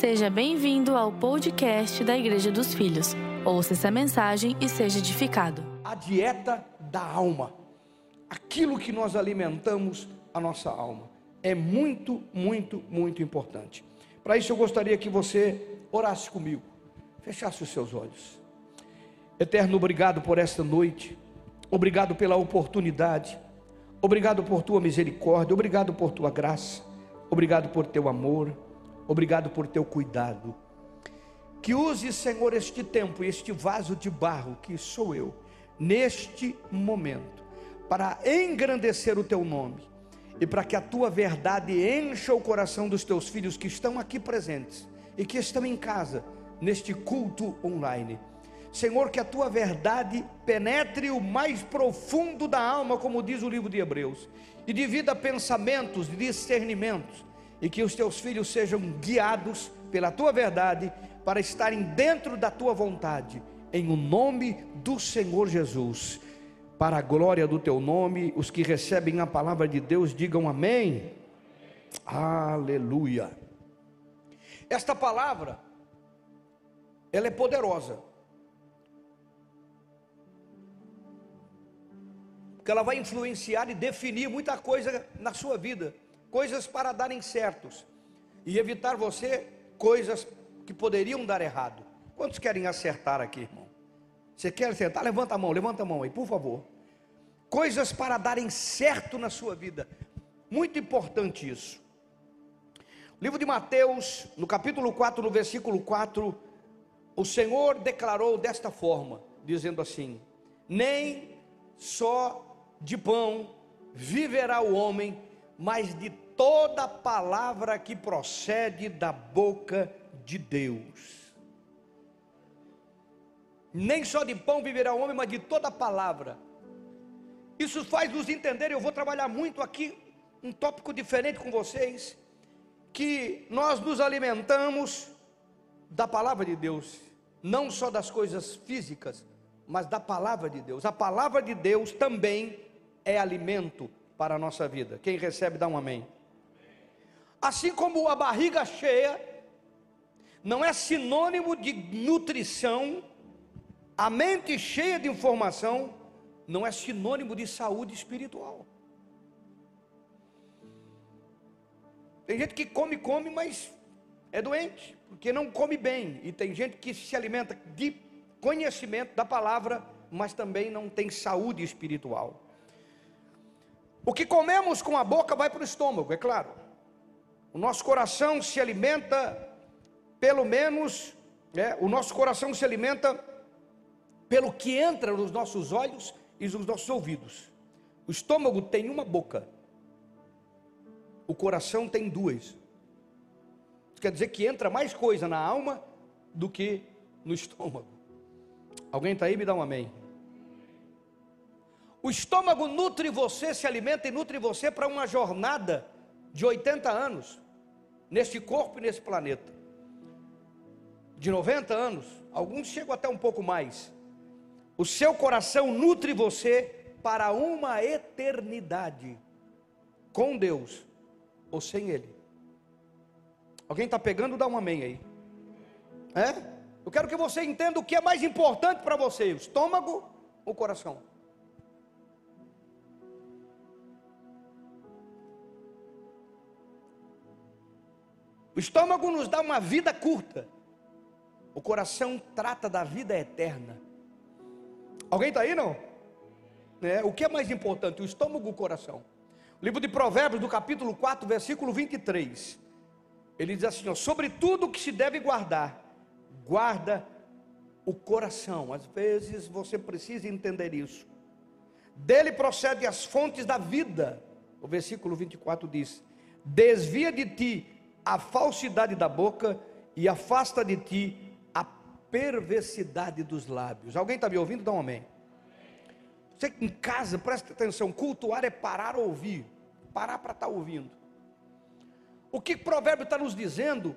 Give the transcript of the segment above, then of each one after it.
Seja bem-vindo ao podcast da Igreja dos Filhos. Ouça essa mensagem e seja edificado. A dieta da alma, aquilo que nós alimentamos a nossa alma, é muito, muito, muito importante. Para isso eu gostaria que você orasse comigo, fechasse os seus olhos. Eterno, obrigado por esta noite, obrigado pela oportunidade, obrigado por tua misericórdia, obrigado por tua graça, obrigado por teu amor. Obrigado por teu cuidado. Que use, Senhor, este tempo, este vaso de barro que sou eu, neste momento, para engrandecer o teu nome e para que a tua verdade encha o coração dos teus filhos que estão aqui presentes e que estão em casa, neste culto online. Senhor, que a tua verdade penetre o mais profundo da alma, como diz o livro de Hebreus, e divida pensamentos, discernimentos e que os teus filhos sejam guiados pela tua verdade para estarem dentro da tua vontade, em o nome do Senhor Jesus. Para a glória do teu nome, os que recebem a palavra de Deus digam amém. Aleluia. Esta palavra ela é poderosa. Porque ela vai influenciar e definir muita coisa na sua vida coisas para darem certos e evitar você coisas que poderiam dar errado. Quantos querem acertar aqui, irmão? Você quer acertar? Levanta a mão, levanta a mão aí, por favor. Coisas para darem certo na sua vida. Muito importante isso. Livro de Mateus, no capítulo 4, no versículo 4, o Senhor declarou desta forma, dizendo assim: Nem só de pão viverá o homem, mas de toda palavra que procede da boca de Deus. Nem só de pão viverá o homem, mas de toda palavra. Isso faz nos entender, eu vou trabalhar muito aqui um tópico diferente com vocês, que nós nos alimentamos da palavra de Deus, não só das coisas físicas, mas da palavra de Deus. A palavra de Deus também é alimento para a nossa vida. Quem recebe, dá um amém. Assim como a barriga cheia não é sinônimo de nutrição, a mente cheia de informação não é sinônimo de saúde espiritual. Tem gente que come, come, mas é doente, porque não come bem. E tem gente que se alimenta de conhecimento da palavra, mas também não tem saúde espiritual. O que comemos com a boca vai para o estômago, é claro. O nosso coração se alimenta, pelo menos, né, o nosso coração se alimenta pelo que entra nos nossos olhos e nos nossos ouvidos. O estômago tem uma boca, o coração tem duas. Isso quer dizer que entra mais coisa na alma do que no estômago. Alguém está aí? Me dá um amém. O estômago nutre você, se alimenta e nutre você para uma jornada de 80 anos neste corpo e nesse planeta. De 90 anos, alguns chegam até um pouco mais. O seu coração nutre você para uma eternidade com Deus ou sem Ele. Alguém está pegando? Dá um amém aí. É? Eu quero que você entenda o que é mais importante para você: o estômago ou o coração. O estômago nos dá uma vida curta, o coração trata da vida eterna. Alguém está aí não? É, o que é mais importante, o estômago ou o coração? O livro de Provérbios, do capítulo 4, versículo 23, ele diz assim: ó, sobre tudo que se deve guardar, guarda o coração. Às vezes você precisa entender isso. Dele procede as fontes da vida. O versículo 24 diz: Desvia de ti a falsidade da boca e afasta de ti a perversidade dos lábios. Alguém está me ouvindo? Dá um amém. Você em casa, presta atenção: cultuar é parar ouvir, parar para estar tá ouvindo. O que o provérbio está nos dizendo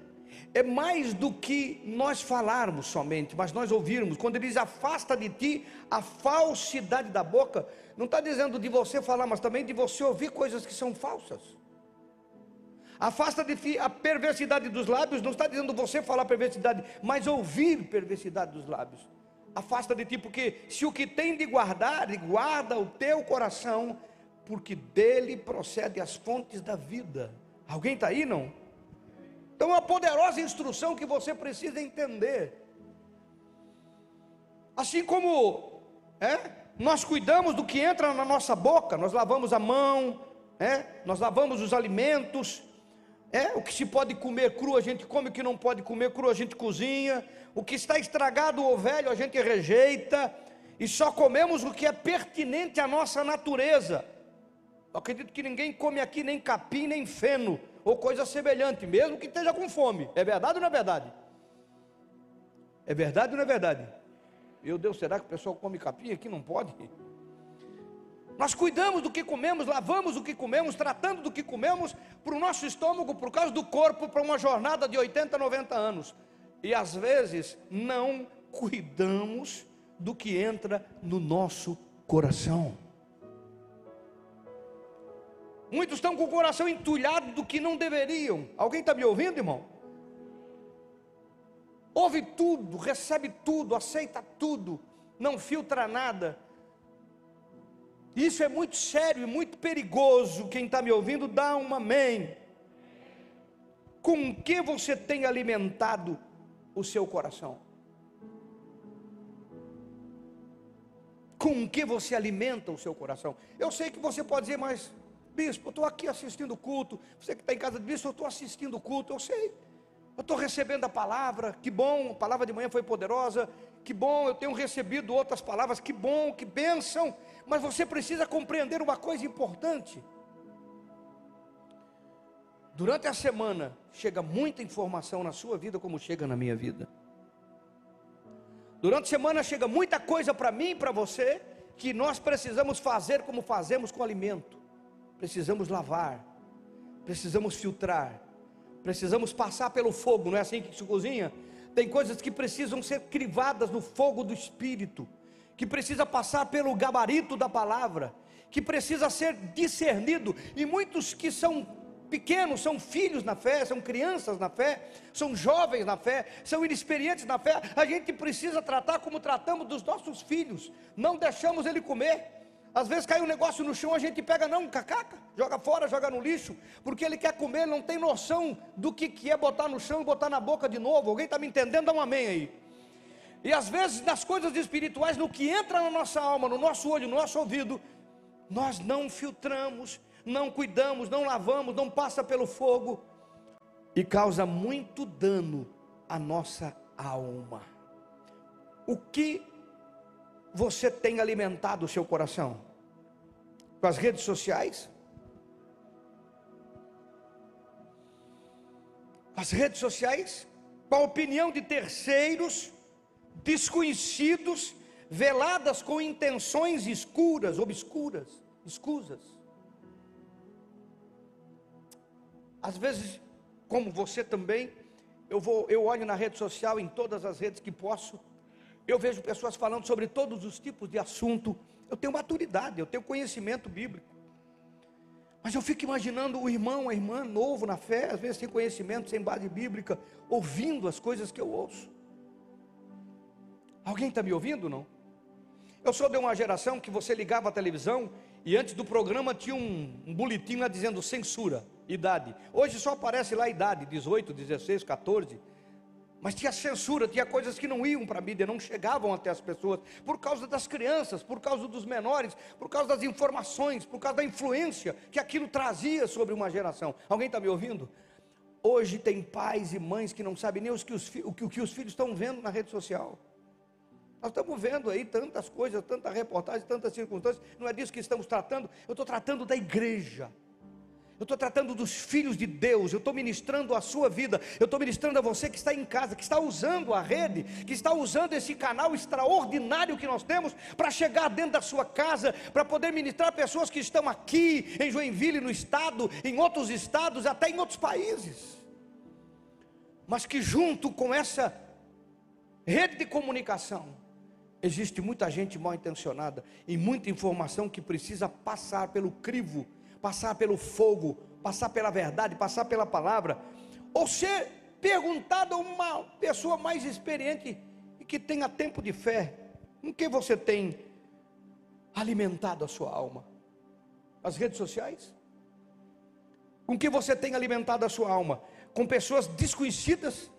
é mais do que nós falarmos somente, mas nós ouvirmos. Quando ele diz afasta de ti a falsidade da boca, não está dizendo de você falar, mas também de você ouvir coisas que são falsas. Afasta de ti a perversidade dos lábios, não está dizendo você falar perversidade, mas ouvir perversidade dos lábios. Afasta de ti, porque se o que tem de guardar, guarda o teu coração, porque dele procede as fontes da vida. Alguém está aí, não? Então, é uma poderosa instrução que você precisa entender. Assim como é, nós cuidamos do que entra na nossa boca, nós lavamos a mão, é, nós lavamos os alimentos, é, o que se pode comer cru a gente come, o que não pode comer cru a gente cozinha, o que está estragado ou velho a gente rejeita, e só comemos o que é pertinente à nossa natureza. Eu acredito que ninguém come aqui nem capim, nem feno, ou coisa semelhante, mesmo que esteja com fome. É verdade ou não é verdade? É verdade ou não é verdade? Meu Deus, será que o pessoal come capim aqui? Não pode? Nós cuidamos do que comemos, lavamos o que comemos, tratando do que comemos para o nosso estômago, por causa do corpo, para uma jornada de 80, 90 anos. E às vezes não cuidamos do que entra no nosso coração. Muitos estão com o coração entulhado do que não deveriam. Alguém está me ouvindo, irmão? Ouve tudo, recebe tudo, aceita tudo, não filtra nada isso é muito sério e muito perigoso. Quem está me ouvindo, dá um amém. Com que você tem alimentado o seu coração? Com que você alimenta o seu coração? Eu sei que você pode dizer, mas, bispo, eu estou aqui assistindo o culto. Você que está em casa bispo, eu estou assistindo o culto. Eu sei, eu estou recebendo a palavra. Que bom, a palavra de manhã foi poderosa. Que bom, eu tenho recebido outras palavras. Que bom, que bênção. Mas você precisa compreender uma coisa importante. Durante a semana chega muita informação na sua vida, como chega na minha vida. Durante a semana chega muita coisa para mim e para você, que nós precisamos fazer como fazemos com alimento. Precisamos lavar, precisamos filtrar, precisamos passar pelo fogo, não é assim que se cozinha? Tem coisas que precisam ser crivadas no fogo do Espírito que precisa passar pelo gabarito da palavra, que precisa ser discernido, e muitos que são pequenos, são filhos na fé, são crianças na fé, são jovens na fé, são inexperientes na fé, a gente precisa tratar como tratamos dos nossos filhos, não deixamos ele comer. Às vezes cai um negócio no chão, a gente pega, não, cacaca, joga fora, joga no lixo, porque ele quer comer, não tem noção do que, que é botar no chão e botar na boca de novo. Alguém está me entendendo? Dá um amém aí. E às vezes nas coisas espirituais, no que entra na nossa alma, no nosso olho, no nosso ouvido, nós não filtramos, não cuidamos, não lavamos, não passa pelo fogo e causa muito dano à nossa alma. O que você tem alimentado o seu coração? Com as redes sociais? As redes sociais? Com a opinião de terceiros? desconhecidos, veladas com intenções escuras, obscuras, escusas. Às vezes, como você também, eu vou, eu olho na rede social, em todas as redes que posso, eu vejo pessoas falando sobre todos os tipos de assunto. Eu tenho maturidade, eu tenho conhecimento bíblico. Mas eu fico imaginando o irmão, a irmã novo na fé, às vezes sem conhecimento, sem base bíblica, ouvindo as coisas que eu ouço. Alguém está me ouvindo não? Eu sou de uma geração que você ligava a televisão e antes do programa tinha um, um boletim lá dizendo censura, idade. Hoje só aparece lá idade, 18, 16, 14. Mas tinha censura, tinha coisas que não iam para a mídia, não chegavam até as pessoas, por causa das crianças, por causa dos menores, por causa das informações, por causa da influência que aquilo trazia sobre uma geração. Alguém está me ouvindo? Hoje tem pais e mães que não sabem nem os que os, o que os filhos estão vendo na rede social. Nós estamos vendo aí tantas coisas, tanta reportagem, tantas circunstâncias. Não é disso que estamos tratando. Eu estou tratando da igreja. Eu estou tratando dos filhos de Deus, eu estou ministrando a sua vida, eu estou ministrando a você que está em casa, que está usando a rede, que está usando esse canal extraordinário que nós temos para chegar dentro da sua casa, para poder ministrar pessoas que estão aqui em Joinville, no estado, em outros estados, até em outros países, mas que junto com essa rede de comunicação, Existe muita gente mal intencionada e muita informação que precisa passar pelo crivo, passar pelo fogo, passar pela verdade, passar pela palavra, ou ser perguntado a uma pessoa mais experiente e que tenha tempo de fé, com que você tem alimentado a sua alma? As redes sociais? Com que você tem alimentado a sua alma? Com pessoas desconhecidas?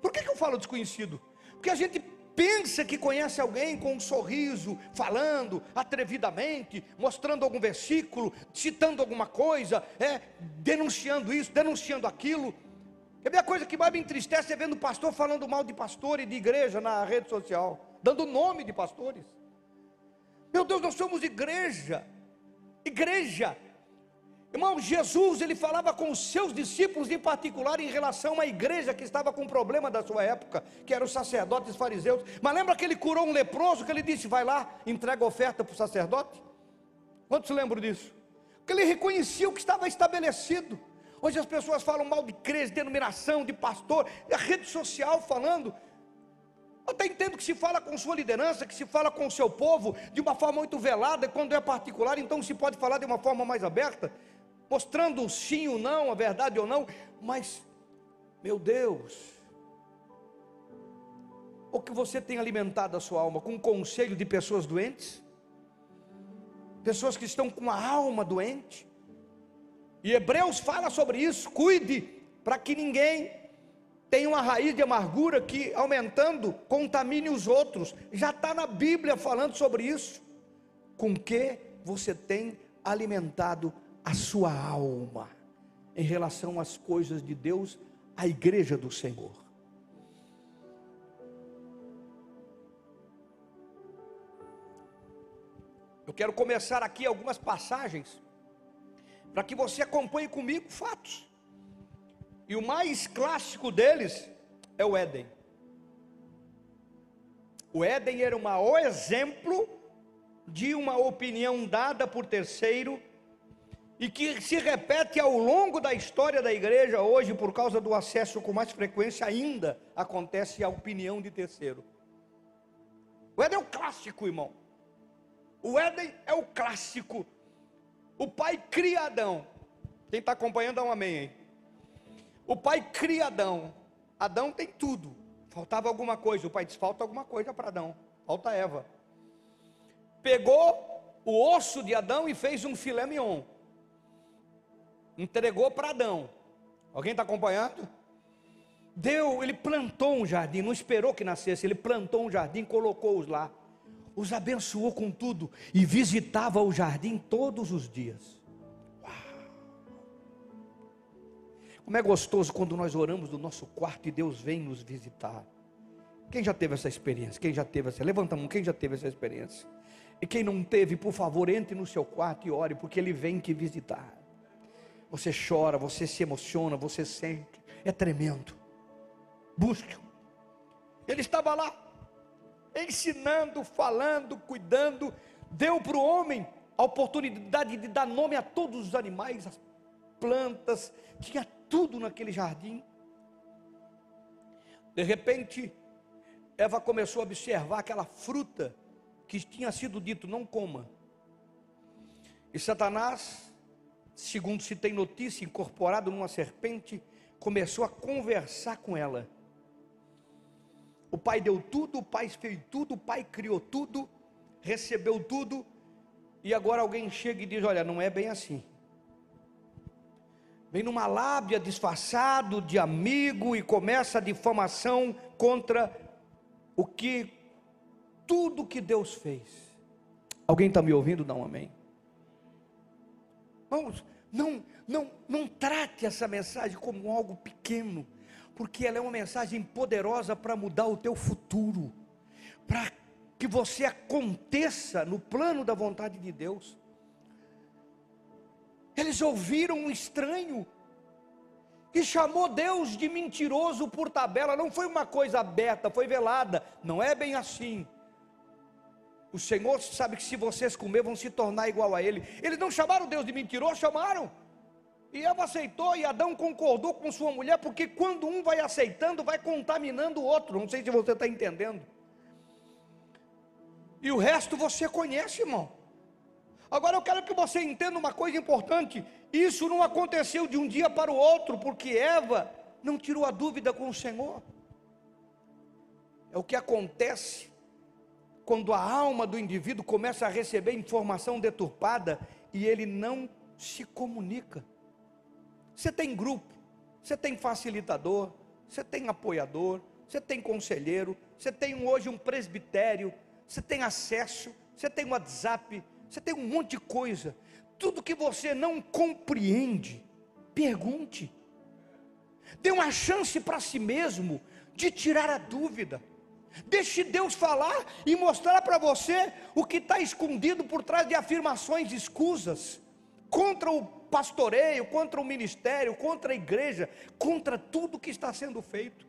Por que, que eu falo desconhecido? Porque a gente pensa que conhece alguém com um sorriso, falando atrevidamente, mostrando algum versículo, citando alguma coisa, é, denunciando isso, denunciando aquilo. Ver a coisa que mais me entristece é vendo pastor falando mal de pastor e de igreja na rede social, dando nome de pastores. Meu Deus, nós somos igreja, igreja, Irmão, Jesus, ele falava com os seus discípulos em particular em relação à igreja que estava com um problema da sua época, que eram os sacerdotes fariseus. Mas lembra que ele curou um leproso, que ele disse: vai lá, entrega oferta para o sacerdote? Quantos lembram disso? Porque ele reconhecia o que estava estabelecido. Hoje as pessoas falam mal de de denominação, de pastor, a rede social falando. Eu até entendo que se fala com sua liderança, que se fala com o seu povo de uma forma muito velada, quando é particular, então se pode falar de uma forma mais aberta mostrando o sim ou não, a verdade ou não, mas, meu Deus, o que você tem alimentado a sua alma com um conselho de pessoas doentes, pessoas que estão com a alma doente, e Hebreus fala sobre isso, cuide para que ninguém tenha uma raiz de amargura que, aumentando, contamine os outros. Já está na Bíblia falando sobre isso. Com que você tem alimentado a sua alma em relação às coisas de Deus, a igreja do Senhor. Eu quero começar aqui algumas passagens para que você acompanhe comigo fatos. E o mais clássico deles é o Éden. O Éden era um exemplo de uma opinião dada por terceiro e que se repete ao longo da história da igreja hoje, por causa do acesso com mais frequência, ainda acontece a opinião de terceiro. O Éden é o clássico, irmão. O Éden é o clássico. O pai cria Adão. Quem está acompanhando, dá um amém aí. O pai cria Adão. Adão tem tudo. Faltava alguma coisa. O pai diz: falta alguma coisa para Adão. Falta Eva. Pegou o osso de Adão e fez um filé mignon entregou para Adão. Alguém está acompanhando? Deu, ele plantou um jardim, não esperou que nascesse, ele plantou um jardim, colocou-os lá, os abençoou com tudo e visitava o jardim todos os dias. Uau. Como é gostoso quando nós oramos do nosso quarto e Deus vem nos visitar. Quem já teve essa experiência? Quem já teve essa? Levanta a mão, quem já teve essa experiência? E quem não teve, por favor, entre no seu quarto e ore, porque Ele vem te visitar. Você chora, você se emociona, você sente. É tremendo. Busque. Ele estava lá, ensinando, falando, cuidando. Deu para o homem a oportunidade de dar nome a todos os animais, as plantas, tinha tudo naquele jardim. De repente, Eva começou a observar aquela fruta que tinha sido dito: não coma. E Satanás segundo se tem notícia, incorporado numa serpente, começou a conversar com ela. O pai deu tudo, o pai fez tudo, o pai criou tudo, recebeu tudo, e agora alguém chega e diz: Olha, não é bem assim. Vem numa lábia disfarçado de amigo e começa a difamação contra o que, tudo que Deus fez. Alguém está me ouvindo? Dá um amém. Vamos, não, não, não trate essa mensagem como algo pequeno, porque ela é uma mensagem poderosa para mudar o teu futuro, para que você aconteça no plano da vontade de Deus. Eles ouviram um estranho que chamou Deus de mentiroso por tabela, não foi uma coisa aberta, foi velada, não é bem assim. O Senhor sabe que se vocês comer vão se tornar igual a Ele. Eles não chamaram Deus de mentiroso, chamaram. E Eva aceitou e Adão concordou com sua mulher, porque quando um vai aceitando, vai contaminando o outro. Não sei se você está entendendo. E o resto você conhece, irmão. Agora eu quero que você entenda uma coisa importante: Isso não aconteceu de um dia para o outro, porque Eva não tirou a dúvida com o Senhor. É o que acontece quando a alma do indivíduo começa a receber informação deturpada e ele não se comunica. Você tem grupo, você tem facilitador, você tem apoiador, você tem conselheiro, você tem hoje um presbitério, você tem acesso, você tem WhatsApp, você tem um monte de coisa. Tudo que você não compreende, pergunte. Dê uma chance para si mesmo de tirar a dúvida. Deixe Deus falar e mostrar para você o que está escondido por trás de afirmações escusas contra o pastoreio, contra o ministério, contra a igreja, contra tudo que está sendo feito.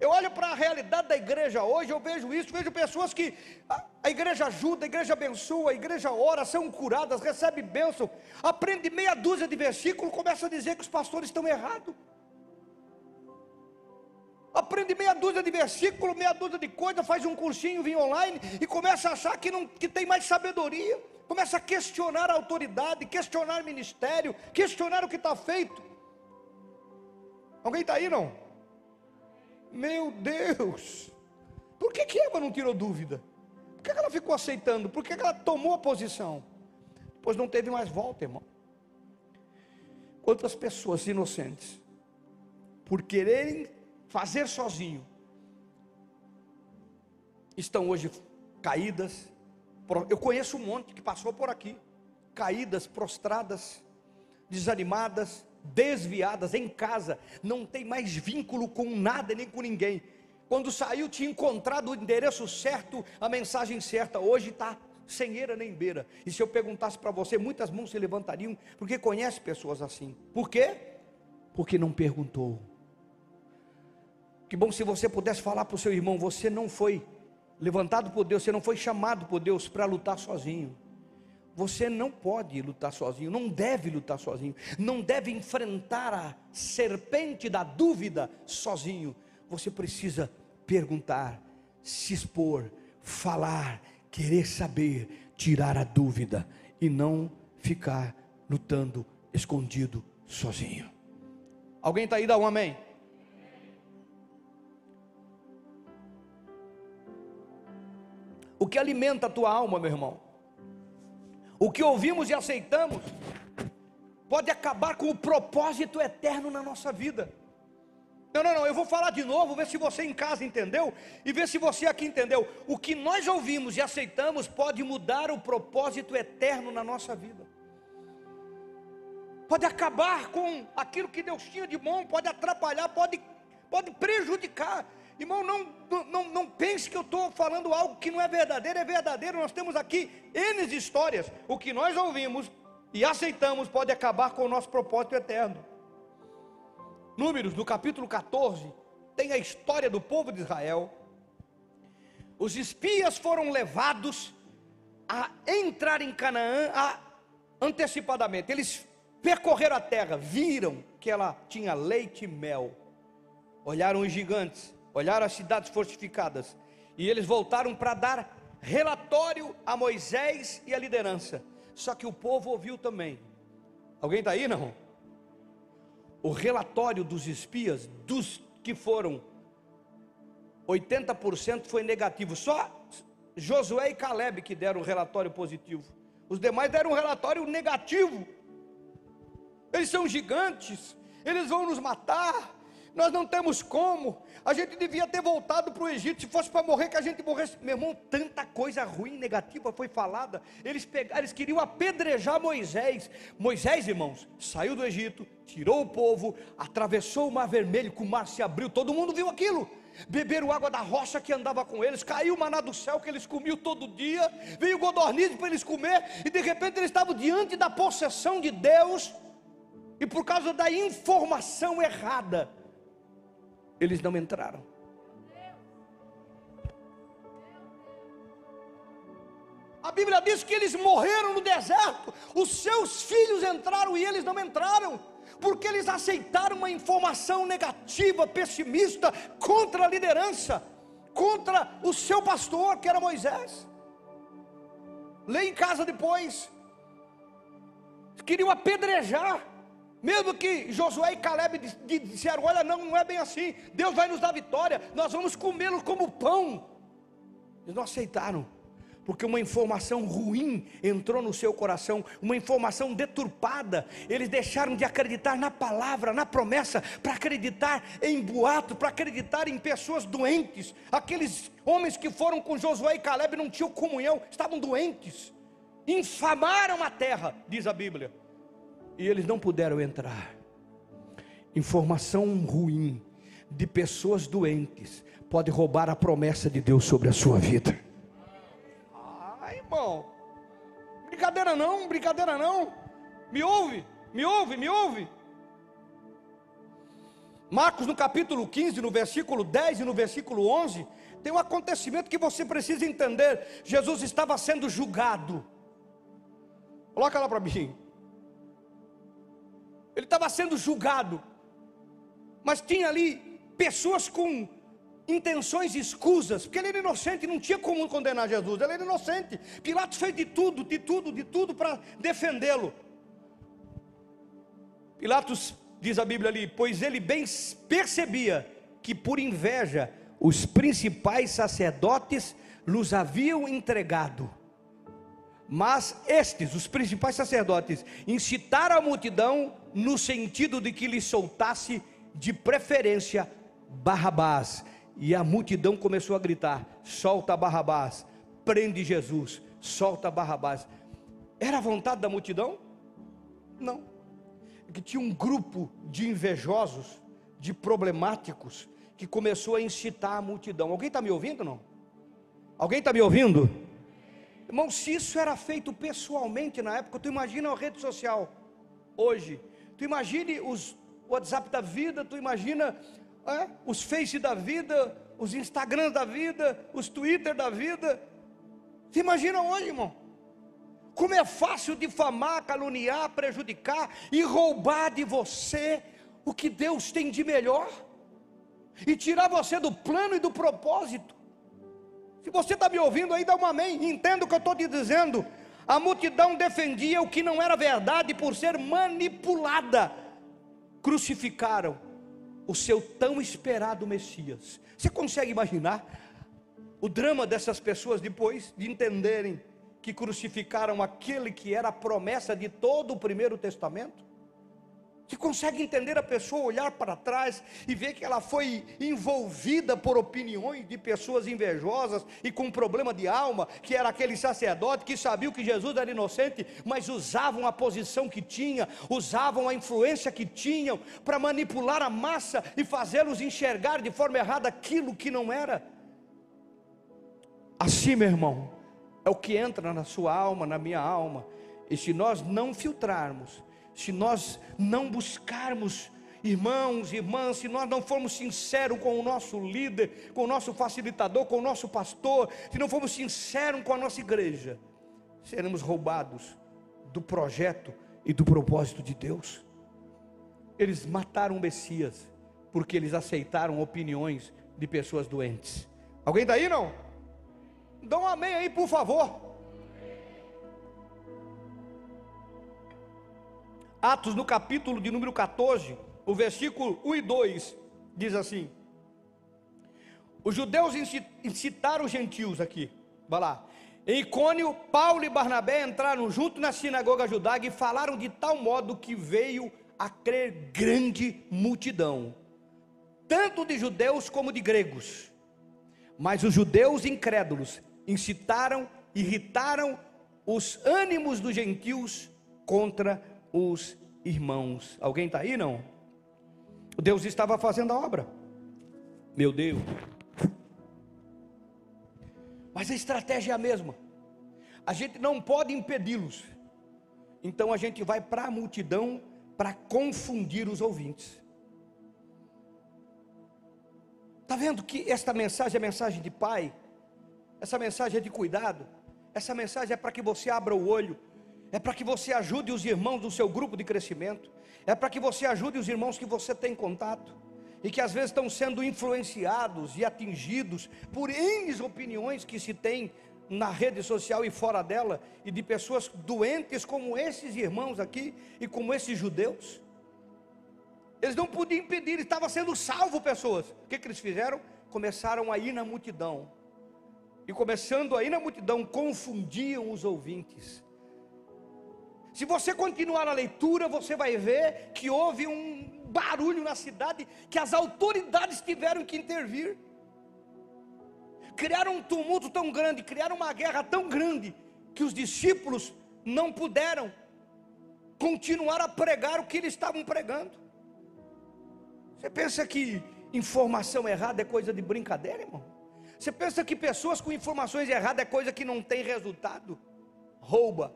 Eu olho para a realidade da igreja hoje, eu vejo isso, vejo pessoas que a, a, igreja ajuda, a igreja abençoa, a igreja ora, são curadas, recebe bênção, aprende meia dúzia de versículos, começa a dizer que os pastores estão errados. Aprende meia dúzia de versículos, meia dúzia de coisas, faz um cursinho, vem online e começa a achar que, não, que tem mais sabedoria, começa a questionar a autoridade, questionar o ministério, questionar o que está feito. Alguém está aí não? Meu Deus! Por que, que Eva não tirou dúvida? Por que, que ela ficou aceitando? Por que, que ela tomou a posição? Pois não teve mais volta, irmão. Quantas pessoas inocentes, por quererem fazer sozinho, estão hoje caídas. Eu conheço um monte que passou por aqui, caídas, prostradas, desanimadas, desviadas em casa, não tem mais vínculo com nada nem com ninguém. Quando saiu, tinha encontrado o endereço certo, a mensagem certa. Hoje está sem eira nem beira. E se eu perguntasse para você, muitas mãos se levantariam, porque conhece pessoas assim. Por quê? Porque não perguntou. Que bom se você pudesse falar para o seu irmão: você não foi levantado por Deus, você não foi chamado por Deus para lutar sozinho. Você não pode lutar sozinho, não deve lutar sozinho, não deve enfrentar a serpente da dúvida sozinho. Você precisa perguntar, se expor, falar, querer saber, tirar a dúvida e não ficar lutando escondido sozinho. Alguém está aí, dá um amém. O que alimenta a tua alma, meu irmão? O que ouvimos e aceitamos pode acabar com o propósito eterno na nossa vida. Não, não, não, eu vou falar de novo, ver se você em casa entendeu e ver se você aqui entendeu. O que nós ouvimos e aceitamos pode mudar o propósito eterno na nossa vida. Pode acabar com aquilo que Deus tinha de bom, pode atrapalhar, pode, pode prejudicar. Irmão, não, não, não pense que eu estou falando algo que não é verdadeiro, é verdadeiro. Nós temos aqui N histórias. O que nós ouvimos e aceitamos pode acabar com o nosso propósito eterno. Números, no capítulo 14, tem a história do povo de Israel. Os espias foram levados a entrar em Canaã a, antecipadamente. Eles percorreram a terra, viram que ela tinha leite e mel. Olharam os gigantes, olharam as cidades fortificadas, e eles voltaram para dar relatório a Moisés e a liderança. Só que o povo ouviu também. Alguém está aí, não? O relatório dos espias, dos que foram 80% foi negativo. Só Josué e Caleb que deram um relatório positivo. Os demais deram um relatório negativo. Eles são gigantes, eles vão nos matar, nós não temos como. A gente devia ter voltado para o Egito. Se fosse para morrer, que a gente morresse. Meu irmão, tanta coisa ruim, negativa foi falada. Eles pegaram, eles queriam apedrejar Moisés. Moisés, irmãos, saiu do Egito, tirou o povo, atravessou o mar vermelho, com o mar se abriu. Todo mundo viu aquilo. Beberam água da rocha que andava com eles, caiu o maná do céu que eles comiam todo dia, veio godornize para eles comer, e de repente eles estavam diante da possessão de Deus, e por causa da informação errada, eles não entraram. A Bíblia diz que eles morreram no deserto, os seus filhos entraram e eles não entraram, porque eles aceitaram uma informação negativa, pessimista, contra a liderança, contra o seu pastor, que era Moisés. Leia em casa depois. queriam apedrejar. Mesmo que Josué e Caleb disseram: Olha, não, não é bem assim. Deus vai nos dar vitória. Nós vamos comê-lo como pão. Eles não aceitaram porque uma informação ruim entrou no seu coração, uma informação deturpada. Eles deixaram de acreditar na palavra, na promessa, para acreditar em boato, para acreditar em pessoas doentes. Aqueles homens que foram com Josué e Caleb não tinham comunhão, estavam doentes, infamaram a terra, diz a Bíblia, e eles não puderam entrar. Informação ruim de pessoas doentes pode roubar a promessa de Deus sobre a sua vida irmão. Brincadeira não, brincadeira não. Me ouve, me ouve, me ouve. Marcos no capítulo 15, no versículo 10 e no versículo 11, tem um acontecimento que você precisa entender. Jesus estava sendo julgado. Coloca lá para mim. Ele estava sendo julgado. Mas tinha ali pessoas com intenções escusas, porque ele era inocente, não tinha como condenar Jesus, ele era inocente. Pilatos fez de tudo, de tudo, de tudo para defendê-lo. Pilatos, diz a Bíblia ali, pois ele bem percebia que por inveja os principais sacerdotes los haviam entregado. Mas estes, os principais sacerdotes, incitaram a multidão no sentido de que lhe soltasse de preferência Barrabás, e a multidão começou a gritar: solta Barrabás, prende Jesus, solta Barrabás. Era a vontade da multidão? Não. É que tinha um grupo de invejosos, de problemáticos, que começou a incitar a multidão. Alguém está me ouvindo não? Alguém está me ouvindo? Irmão, se isso era feito pessoalmente na época, tu imagina a rede social hoje. Tu imagine os WhatsApp da vida, tu imagina é? os Face da vida, os Instagram da vida, os Twitter da vida. Você imagina hoje, irmão? Como é fácil difamar, caluniar, prejudicar e roubar de você o que Deus tem de melhor e tirar você do plano e do propósito. Se você está me ouvindo aí, dá um amém. Entenda o que eu estou te dizendo. A multidão defendia o que não era verdade por ser manipulada. Crucificaram o seu tão esperado Messias. Você consegue imaginar o drama dessas pessoas depois de entenderem que crucificaram aquele que era a promessa de todo o primeiro testamento? Você consegue entender a pessoa olhar para trás e ver que ela foi envolvida por opiniões de pessoas invejosas e com problema de alma, que era aquele sacerdote que sabia que Jesus era inocente, mas usavam a posição que tinha, usavam a influência que tinham para manipular a massa e fazê-los enxergar de forma errada aquilo que não era. Assim, meu irmão, é o que entra na sua alma, na minha alma, e se nós não filtrarmos, se nós não buscarmos, irmãos, irmãs, se nós não formos sinceros com o nosso líder, com o nosso facilitador, com o nosso pastor, se não formos sinceros com a nossa igreja, seremos roubados do projeto e do propósito de Deus. Eles mataram o Messias porque eles aceitaram opiniões de pessoas doentes. Alguém daí não? Dá um amém aí, por favor. Atos no capítulo de número 14, o versículo 1 e 2 diz assim: Os judeus incitaram os gentios aqui, vai lá. Em Icônio, Paulo e Barnabé entraram junto na sinagoga judaica e falaram de tal modo que veio a crer grande multidão, tanto de judeus como de gregos. Mas os judeus incrédulos incitaram, irritaram os ânimos dos gentios contra os irmãos. Alguém está aí não? Deus estava fazendo a obra. Meu Deus. Mas a estratégia é a mesma. A gente não pode impedi-los. Então a gente vai para a multidão para confundir os ouvintes. Está vendo que esta mensagem é mensagem de pai? Essa mensagem é de cuidado. Essa mensagem é para que você abra o olho é para que você ajude os irmãos do seu grupo de crescimento, é para que você ajude os irmãos que você tem contato, e que às vezes estão sendo influenciados e atingidos por N opiniões que se tem na rede social e fora dela, e de pessoas doentes como esses irmãos aqui e como esses judeus. Eles não podiam impedir, estava sendo salvo pessoas. O que, que eles fizeram? Começaram a ir na multidão. E começando a ir na multidão, confundiam os ouvintes. Se você continuar a leitura, você vai ver que houve um barulho na cidade, que as autoridades tiveram que intervir criaram um tumulto tão grande, criaram uma guerra tão grande, que os discípulos não puderam continuar a pregar o que eles estavam pregando. Você pensa que informação errada é coisa de brincadeira, irmão? Você pensa que pessoas com informações erradas é coisa que não tem resultado? Rouba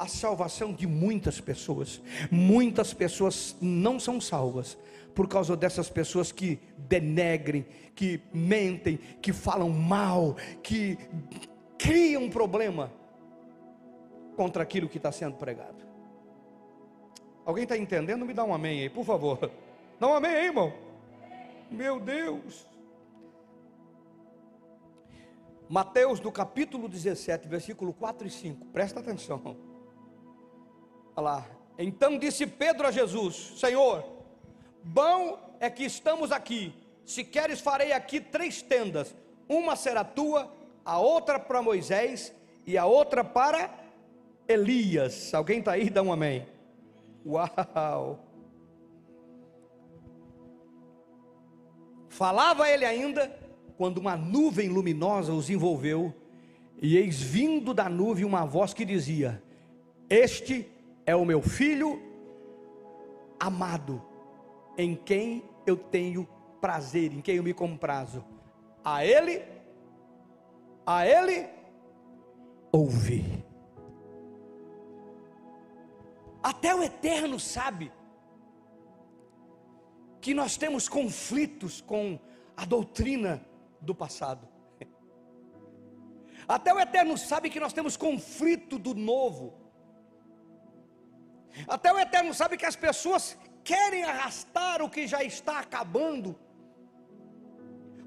a salvação de muitas pessoas. Muitas pessoas não são salvas por causa dessas pessoas que denegrem, que mentem, que falam mal, que criam um problema contra aquilo que está sendo pregado. Alguém está entendendo? Me dá um amém aí, por favor. Dá um amém aí, irmão. Meu Deus. Mateus, no capítulo 17, versículo 4 e 5, presta atenção. Olha lá. Então disse Pedro a Jesus: Senhor, Bom é que estamos aqui. Se queres, farei aqui três tendas: uma será tua, a outra para Moisés e a outra para Elias. Alguém está aí? Dá um amém. Uau! Falava ele ainda, quando uma nuvem luminosa os envolveu, e eis vindo da nuvem uma voz que dizia: Este é o meu filho amado em quem eu tenho prazer, em quem eu me comprazo. A Ele, a Ele, ouvi. Até o Eterno sabe que nós temos conflitos com a doutrina do passado. Até o Eterno sabe que nós temos conflito do novo. Até o Eterno sabe que as pessoas querem arrastar o que já está acabando.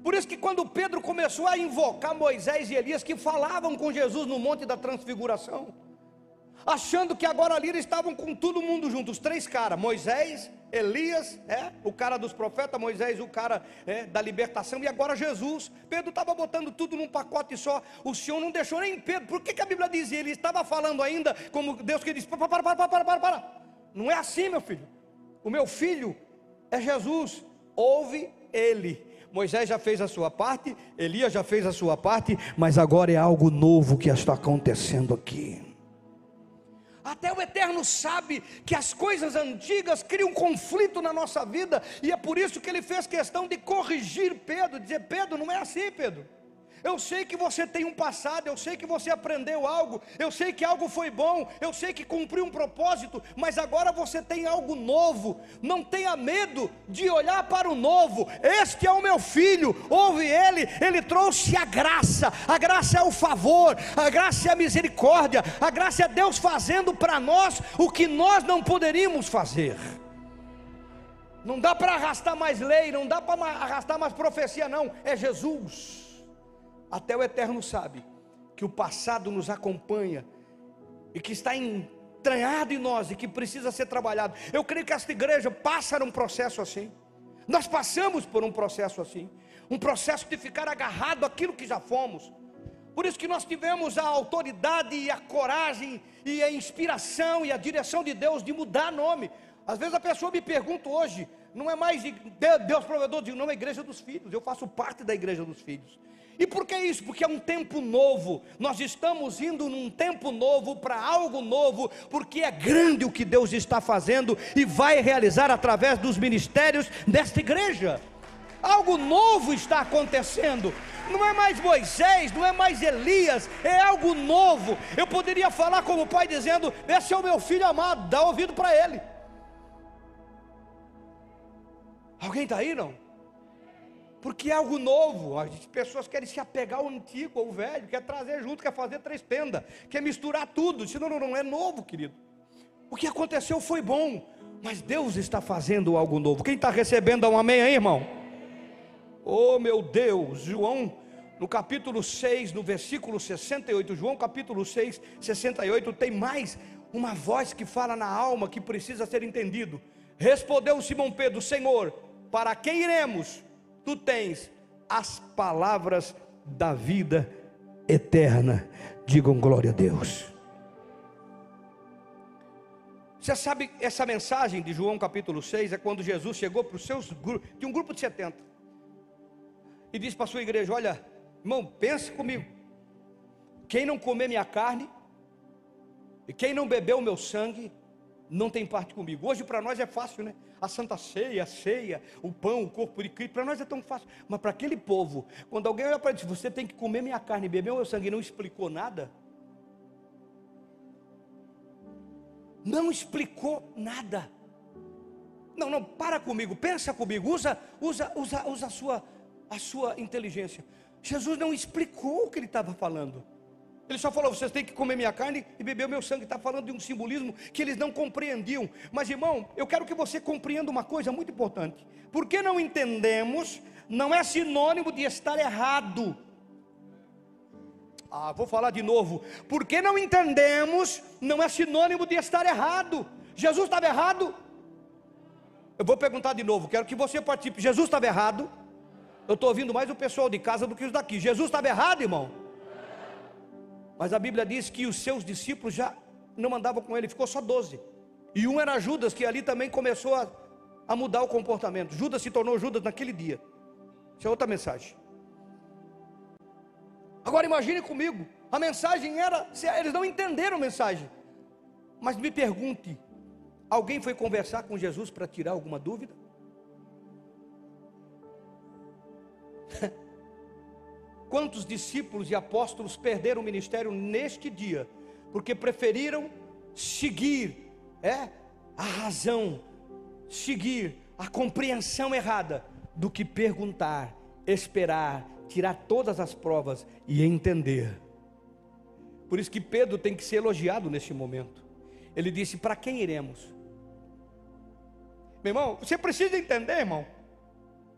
Por isso que quando Pedro começou a invocar Moisés e Elias que falavam com Jesus no monte da transfiguração, achando que agora ali eles estavam com todo mundo junto, os três caras, Moisés, Elias, é, o cara dos profetas, Moisés, o cara é, da libertação, e agora Jesus. Pedro estava botando tudo num pacote só. O Senhor não deixou nem Pedro. Por que, que a Bíblia diz? Ele estava falando ainda, como Deus que diz: para, para, para, para, para, para. Não é assim, meu filho. O meu filho é Jesus, ouve ele. Moisés já fez a sua parte, Elias já fez a sua parte, mas agora é algo novo que está acontecendo aqui. Até o Eterno sabe que as coisas antigas criam conflito na nossa vida, e é por isso que ele fez questão de corrigir Pedro, dizer: Pedro, não é assim, Pedro. Eu sei que você tem um passado, eu sei que você aprendeu algo, eu sei que algo foi bom, eu sei que cumpriu um propósito, mas agora você tem algo novo. Não tenha medo de olhar para o novo. Este é o meu filho, ouve ele, ele trouxe a graça. A graça é o favor, a graça é a misericórdia, a graça é Deus fazendo para nós o que nós não poderíamos fazer. Não dá para arrastar mais lei, não dá para arrastar mais profecia, não. É Jesus. Até o Eterno sabe que o passado nos acompanha e que está entranhado em nós e que precisa ser trabalhado. Eu creio que esta igreja passa um processo assim. Nós passamos por um processo assim, um processo de ficar agarrado àquilo que já fomos. Por isso que nós tivemos a autoridade e a coragem e a inspiração e a direção de Deus de mudar nome. Às vezes a pessoa me pergunta hoje, não é mais Deus provedor, de não é igreja dos filhos, eu faço parte da igreja dos filhos. E por que isso? Porque é um tempo novo. Nós estamos indo num tempo novo para algo novo, porque é grande o que Deus está fazendo e vai realizar através dos ministérios desta igreja. Algo novo está acontecendo. Não é mais Moisés, não é mais Elias, é algo novo. Eu poderia falar como pai dizendo: Esse é o meu filho amado, dá ouvido para ele. Alguém está aí não? Porque é algo novo. As pessoas querem se apegar ao antigo, ao velho, quer trazer junto, quer fazer três tendas, quer misturar tudo. Senão não, não é novo, querido. O que aconteceu foi bom, mas Deus está fazendo algo novo. Quem está recebendo um amém aí, irmão? Oh meu Deus, João no capítulo 6, no versículo 68, João capítulo 6, 68, tem mais uma voz que fala na alma que precisa ser entendido. Respondeu Simão Pedro: Senhor, para quem iremos? Tu tens as palavras da vida eterna. Digam glória a Deus. Você sabe, essa mensagem de João capítulo 6 é quando Jesus chegou para os seus grupos, de um grupo de 70, e disse para a sua igreja: Olha, irmão, pense comigo, quem não comer minha carne, e quem não beber o meu sangue, não tem parte comigo. Hoje para nós é fácil, né? A santa ceia, a ceia, o pão, o corpo de Cristo, para nós é tão fácil. Mas para aquele povo, quando alguém olha para ele você tem que comer minha carne beber meu sangue, não explicou nada. Não explicou nada. Não, não, para comigo, pensa comigo, usa, usa, usa, usa a sua, a sua inteligência. Jesus não explicou o que ele estava falando. Ele só falou: vocês têm que comer minha carne e beber o meu sangue. Está falando de um simbolismo que eles não compreendiam. Mas, irmão, eu quero que você compreenda uma coisa muito importante. Porque não entendemos, não é sinônimo de estar errado. Ah, vou falar de novo. Porque não entendemos, não é sinônimo de estar errado. Jesus estava errado? Eu vou perguntar de novo, quero que você participe. Jesus estava errado? Eu estou ouvindo mais o pessoal de casa do que os daqui. Jesus estava errado, irmão? Mas a Bíblia diz que os seus discípulos já não mandavam com ele, ficou só doze. E um era Judas, que ali também começou a, a mudar o comportamento. Judas se tornou Judas naquele dia. Isso é outra mensagem. Agora imagine comigo, a mensagem era, eles não entenderam a mensagem. Mas me pergunte, alguém foi conversar com Jesus para tirar alguma dúvida? Quantos discípulos e apóstolos perderam o ministério neste dia, porque preferiram seguir é, a razão, seguir a compreensão errada, do que perguntar, esperar, tirar todas as provas e entender. Por isso que Pedro tem que ser elogiado neste momento. Ele disse: Para quem iremos? Meu irmão, você precisa entender, irmão.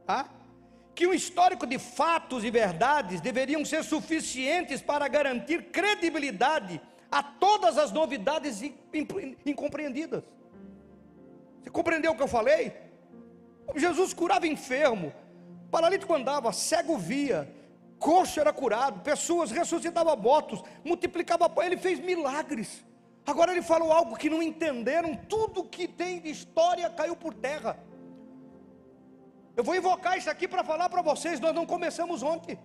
Ah? Que um histórico de fatos e verdades deveriam ser suficientes para garantir credibilidade a todas as novidades incompreendidas. Você compreendeu o que eu falei? Jesus curava enfermo, paralítico andava, cego via, coxo era curado, pessoas ressuscitavam mortos, multiplicava pão, ele fez milagres. Agora ele falou algo que não entenderam, tudo que tem de história caiu por terra. Eu vou invocar isso aqui para falar para vocês. Nós não começamos ontem.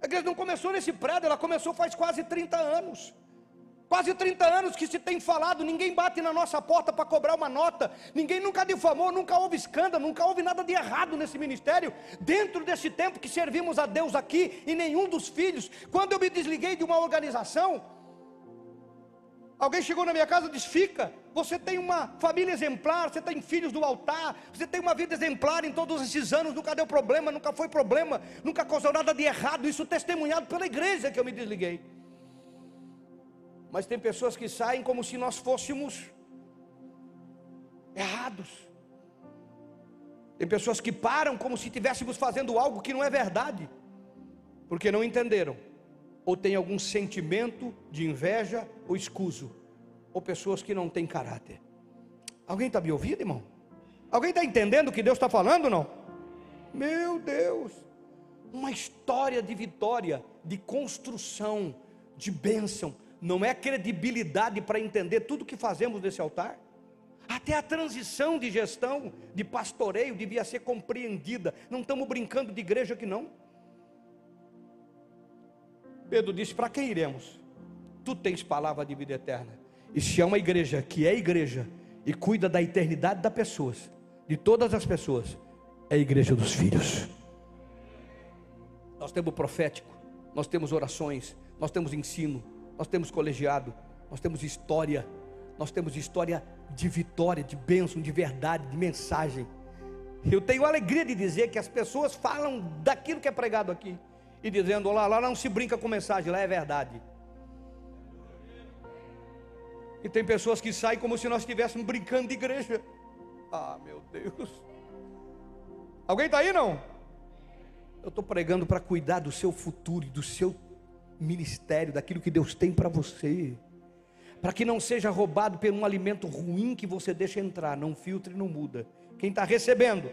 A igreja não começou nesse prédio, ela começou faz quase 30 anos. Quase 30 anos que se tem falado, ninguém bate na nossa porta para cobrar uma nota, ninguém nunca difamou, nunca houve escândalo, nunca houve nada de errado nesse ministério. Dentro desse tempo que servimos a Deus aqui, e nenhum dos filhos, quando eu me desliguei de uma organização, Alguém chegou na minha casa e disse: Fica, você tem uma família exemplar, você tem filhos do altar, você tem uma vida exemplar em todos esses anos, nunca deu problema, nunca foi problema, nunca causou nada de errado. Isso testemunhado pela igreja que eu me desliguei. Mas tem pessoas que saem como se nós fôssemos errados. Tem pessoas que param como se estivéssemos fazendo algo que não é verdade, porque não entenderam ou tem algum sentimento de inveja ou escuso, ou pessoas que não têm caráter. Alguém está me ouvindo, irmão? Alguém está entendendo o que Deus está falando, não? Meu Deus, uma história de vitória, de construção, de bênção, não é credibilidade para entender tudo que fazemos nesse altar? Até a transição de gestão, de pastoreio, devia ser compreendida. Não estamos brincando de igreja aqui não. Pedro disse: Para quem iremos? Tu tens palavra de vida eterna. E se é uma igreja que é igreja e cuida da eternidade das pessoas, de todas as pessoas, é a igreja dos filhos. Nós temos profético, nós temos orações, nós temos ensino, nós temos colegiado, nós temos história, nós temos história de vitória, de bênção, de verdade, de mensagem. Eu tenho alegria de dizer que as pessoas falam daquilo que é pregado aqui e dizendo: lá, lá não se brinca com mensagem, lá é verdade. E tem pessoas que saem como se nós estivéssemos brincando de igreja. Ah, meu Deus. Alguém está aí não? Eu estou pregando para cuidar do seu futuro e do seu ministério, daquilo que Deus tem para você. Para que não seja roubado por um alimento ruim que você deixa entrar, não filtra e não muda. Quem está recebendo?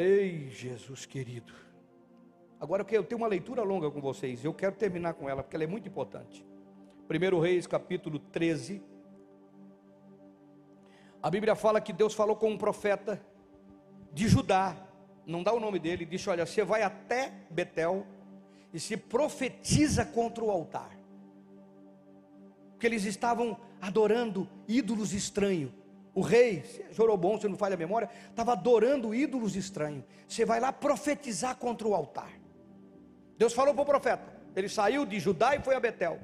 Ei, Jesus querido. Agora eu tenho uma leitura longa com vocês, eu quero terminar com ela, porque ela é muito importante. 1 Reis, capítulo 13. A Bíblia fala que Deus falou com um profeta de Judá, não dá o nome dele, disse: Olha, você vai até Betel e se profetiza contra o altar, porque eles estavam adorando ídolos estranhos. O rei, Jorobom, se não falha a memória, estava adorando ídolos estranhos. Você vai lá profetizar contra o altar. Deus falou para o profeta. Ele saiu de Judá e foi a Betel.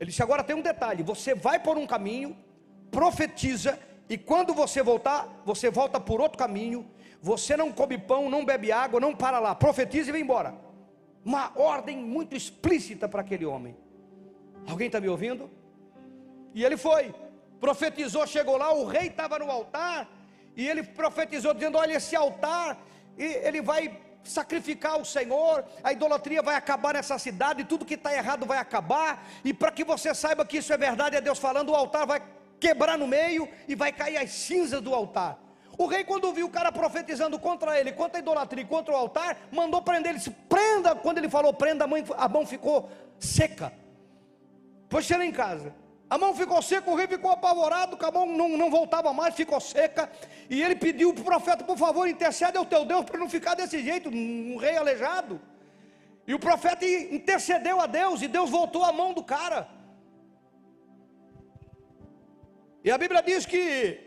Ele disse: agora tem um detalhe: você vai por um caminho, profetiza, e quando você voltar, você volta por outro caminho. Você não come pão, não bebe água, não para lá, profetiza e vem embora. Uma ordem muito explícita para aquele homem. Alguém está me ouvindo? E ele foi, profetizou, chegou lá, o rei estava no altar, e ele profetizou, dizendo: Olha, esse altar, ele vai sacrificar o Senhor, a idolatria vai acabar nessa cidade, tudo que está errado vai acabar, e para que você saiba que isso é verdade, é Deus falando, o altar vai quebrar no meio e vai cair as cinzas do altar. O rei, quando viu o cara profetizando contra ele, contra a idolatria, contra o altar, mandou prender. Ele disse: prenda. Quando ele falou prenda, a mão, a mão ficou seca. Pois cheira em casa. A mão ficou seca, o rei ficou apavorado, a mão não, não voltava mais, ficou seca. E ele pediu para o profeta, por favor, intercede ao teu Deus para não ficar desse jeito, um, um rei aleijado. E o profeta intercedeu a Deus, e Deus voltou a mão do cara. E a Bíblia diz que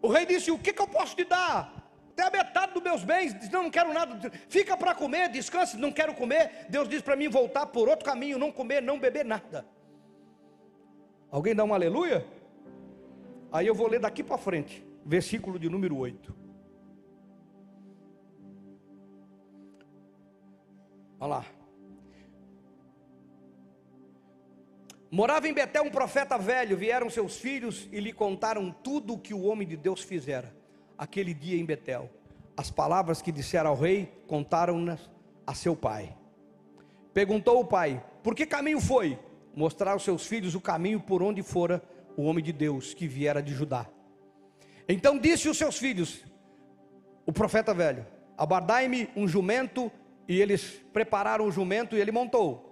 o rei disse: O que, que eu posso te dar? Até a metade dos meus bens, diz, não, não quero nada, fica para comer, descanse, não quero comer. Deus diz para mim voltar por outro caminho, não comer, não beber nada. Alguém dá um aleluia? Aí eu vou ler daqui para frente, versículo de número 8. Olha lá. Morava em Betel um profeta velho, vieram seus filhos e lhe contaram tudo o que o homem de Deus fizera aquele dia em Betel. As palavras que dissera ao rei contaram-nas a seu pai. Perguntou o pai: Por que caminho foi? Mostrar aos seus filhos o caminho por onde fora o homem de Deus que viera de Judá. Então disse os seus filhos, o profeta velho: Abardai-me um jumento, e eles prepararam o jumento e ele montou.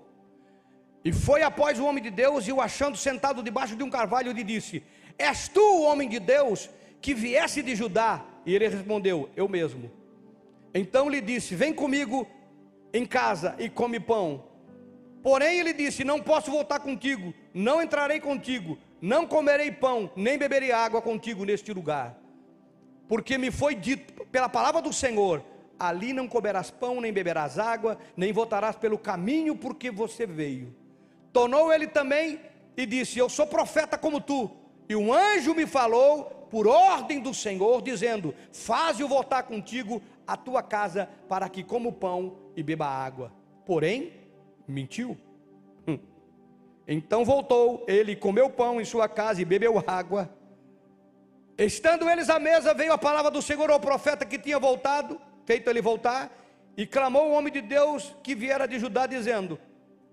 E foi após o homem de Deus, e o achando sentado debaixo de um carvalho, lhe disse: És tu o homem de Deus que viesse de Judá? E ele respondeu: Eu mesmo. Então lhe disse: Vem comigo em casa e come pão. Porém, ele disse: Não posso voltar contigo, não entrarei contigo, não comerei pão, nem beberei água contigo neste lugar. Porque me foi dito pela palavra do Senhor: Ali não comerás pão, nem beberás água, nem voltarás pelo caminho porque você veio. Tornou ele também e disse: Eu sou profeta como tu. E um anjo me falou por ordem do Senhor, dizendo: Faze-o voltar contigo à tua casa, para que coma pão e beba água. Porém, mentiu. Hum. Então voltou, ele comeu pão em sua casa e bebeu água. Estando eles à mesa, veio a palavra do Senhor ao profeta que tinha voltado, feito ele voltar, e clamou o homem de Deus que viera de Judá, dizendo: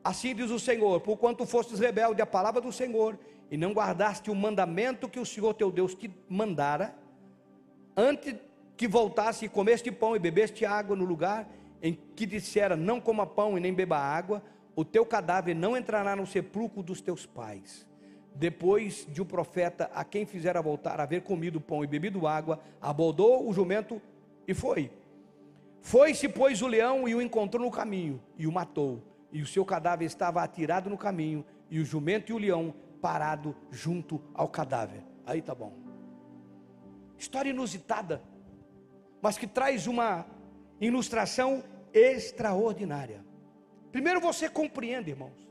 Assim diz o Senhor: Porquanto fostes rebelde à palavra do Senhor, e não guardaste o mandamento que o Senhor teu Deus te mandara, antes que voltasse e comeste pão e bebeste água no lugar em que dissera: Não coma pão e nem beba água, o teu cadáver não entrará no sepulcro dos teus pais. Depois de o um profeta a quem fizera voltar haver comido pão e bebido água, abordou o jumento e foi. Foi-se, pois, o leão e o encontrou no caminho e o matou. E o seu cadáver estava atirado no caminho, e o jumento e o leão parado junto ao cadáver. Aí tá bom. História inusitada, mas que traz uma ilustração extraordinária. Primeiro você compreende, irmãos,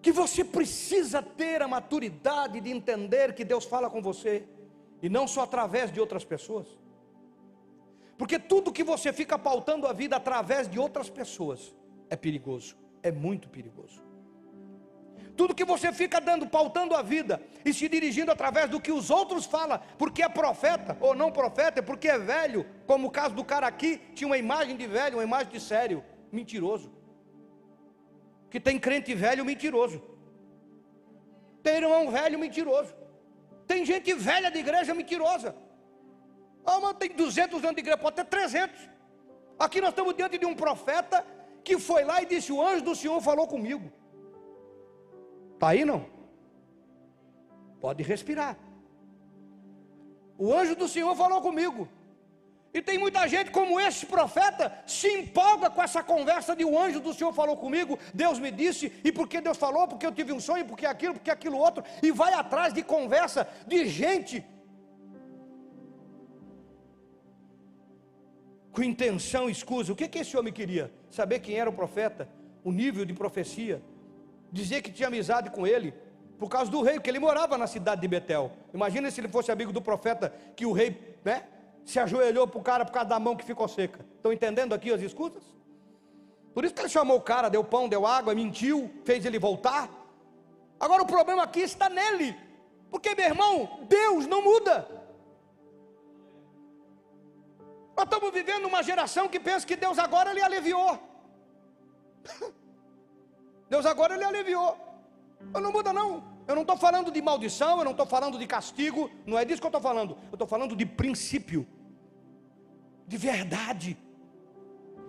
que você precisa ter a maturidade de entender que Deus fala com você e não só através de outras pessoas. Porque tudo que você fica pautando a vida através de outras pessoas é perigoso, é muito perigoso. Tudo que você fica dando, pautando a vida e se dirigindo através do que os outros falam, porque é profeta ou não profeta, é porque é velho, como o caso do cara aqui, tinha uma imagem de velho, uma imagem de sério, mentiroso. Que tem crente velho mentiroso. Tem irmão velho mentiroso. Tem gente velha de igreja mentirosa. Ah, mas tem 200 anos de igreja, pode ter 300. Aqui nós estamos diante de um profeta que foi lá e disse: O anjo do Senhor falou comigo. Está aí não? Pode respirar. O anjo do Senhor falou comigo. E tem muita gente como esse profeta se empolga com essa conversa de o anjo do Senhor falou comigo, Deus me disse, e porque Deus falou, porque eu tive um sonho, porque aquilo, porque aquilo outro, e vai atrás de conversa de gente com intenção escusa. O que, que esse homem queria? Saber quem era o profeta, o nível de profecia dizer que tinha amizade com ele, por causa do rei, porque ele morava na cidade de Betel. Imagina se ele fosse amigo do profeta, que o rei, né, se ajoelhou para o cara por causa da mão que ficou seca. Estão entendendo aqui as escutas? Por isso que ele chamou o cara, deu pão, deu água, mentiu, fez ele voltar. Agora o problema aqui está nele, porque meu irmão, Deus não muda. Nós estamos vivendo uma geração que pensa que Deus agora lhe aliviou. Deus agora ele aliviou. Eu não muda não. Eu não estou falando de maldição, eu não estou falando de castigo, não é disso que eu estou falando. Eu estou falando de princípio, de verdade.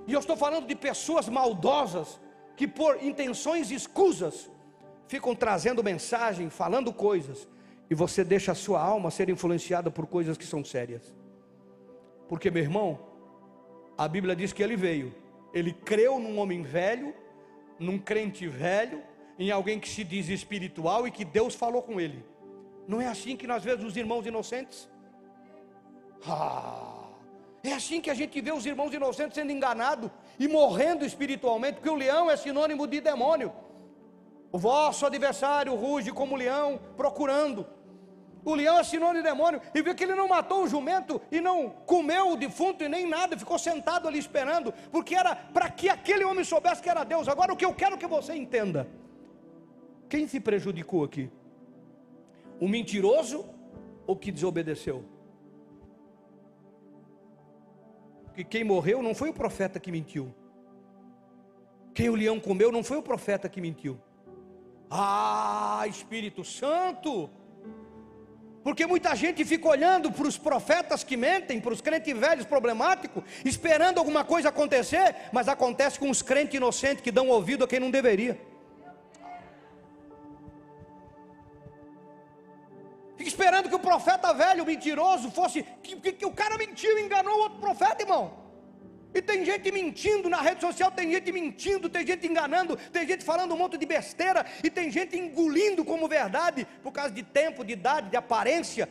E eu estou falando de pessoas maldosas que por intenções escusas ficam trazendo mensagem, falando coisas, e você deixa a sua alma ser influenciada por coisas que são sérias. Porque, meu irmão, a Bíblia diz que ele veio, ele creu num homem velho num crente velho, em alguém que se diz espiritual e que Deus falou com ele. Não é assim que nós vemos os irmãos inocentes? Ah, é assim que a gente vê os irmãos inocentes sendo enganados e morrendo espiritualmente, porque o leão é sinônimo de demônio. O vosso adversário ruge como leão, procurando. O leão é sinônimo de demônio. E vê que ele não matou o jumento e não comeu o defunto e nem nada, ficou sentado ali esperando, porque era para que aquele homem soubesse que era Deus. Agora o que eu quero que você entenda: quem se prejudicou aqui? O mentiroso ou que desobedeceu? Porque quem morreu não foi o profeta que mentiu. Quem o leão comeu não foi o profeta que mentiu. Ah, Espírito Santo! Porque muita gente fica olhando para os profetas que mentem, para os crentes velhos problemáticos, esperando alguma coisa acontecer, mas acontece com os crentes inocentes que dão ouvido a quem não deveria. Fica esperando que o profeta velho, mentiroso, fosse. Que, que, que o cara mentiu, enganou o outro profeta, irmão. E tem gente mentindo na rede social, tem gente mentindo, tem gente enganando, tem gente falando um monte de besteira, e tem gente engolindo como verdade, por causa de tempo, de idade, de aparência,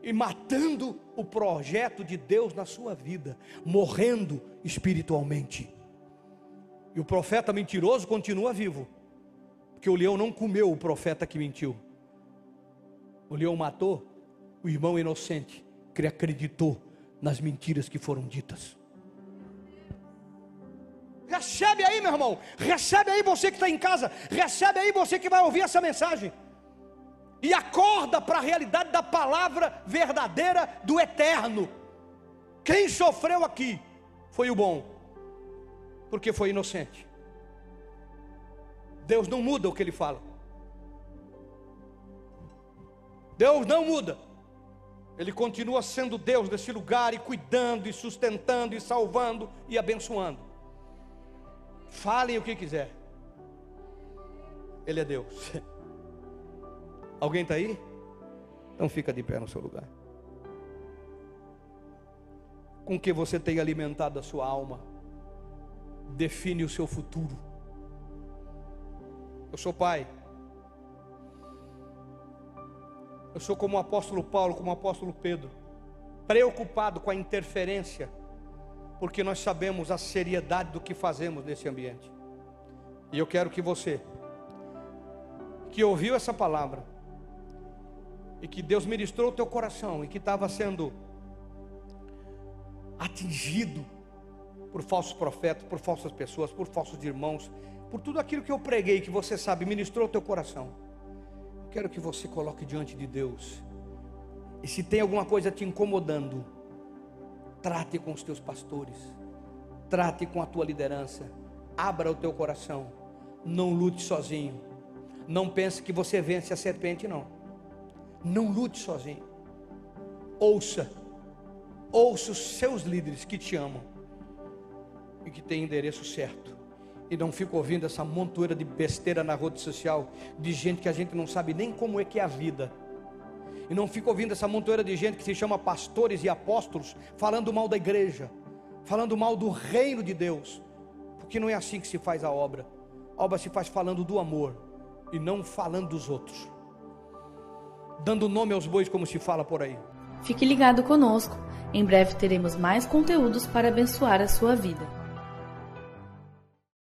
e matando o projeto de Deus na sua vida, morrendo espiritualmente. E o profeta mentiroso continua vivo, porque o leão não comeu o profeta que mentiu, o leão matou o irmão inocente que acreditou nas mentiras que foram ditas. Recebe aí, meu irmão. Recebe aí você que está em casa. Recebe aí você que vai ouvir essa mensagem. E acorda para a realidade da palavra verdadeira do eterno. Quem sofreu aqui foi o bom, porque foi inocente. Deus não muda o que ele fala. Deus não muda. Ele continua sendo Deus nesse lugar e cuidando, e sustentando, e salvando e abençoando. Falem o que quiser. Ele é Deus. Alguém está aí? Então fica de pé no seu lugar. Com que você tem alimentado a sua alma, define o seu futuro. Eu sou pai. Eu sou como o apóstolo Paulo, como o apóstolo Pedro, preocupado com a interferência, porque nós sabemos a seriedade do que fazemos nesse ambiente. E eu quero que você, que ouviu essa palavra, e que Deus ministrou o teu coração, e que estava sendo atingido por falsos profetas, por falsas pessoas, por falsos irmãos, por tudo aquilo que eu preguei, que você sabe, ministrou o teu coração. Quero que você coloque diante de Deus. E se tem alguma coisa te incomodando, trate com os teus pastores, trate com a tua liderança, abra o teu coração, não lute sozinho. Não pense que você vence a serpente, não. Não lute sozinho. Ouça, ouça os seus líderes que te amam e que têm endereço certo e não fico ouvindo essa montoeira de besteira na rede social, de gente que a gente não sabe nem como é que é a vida. E não fico ouvindo essa montoeira de gente que se chama pastores e apóstolos, falando mal da igreja, falando mal do reino de Deus, porque não é assim que se faz a obra. A obra se faz falando do amor e não falando dos outros, dando nome aos bois, como se fala por aí. Fique ligado conosco, em breve teremos mais conteúdos para abençoar a sua vida.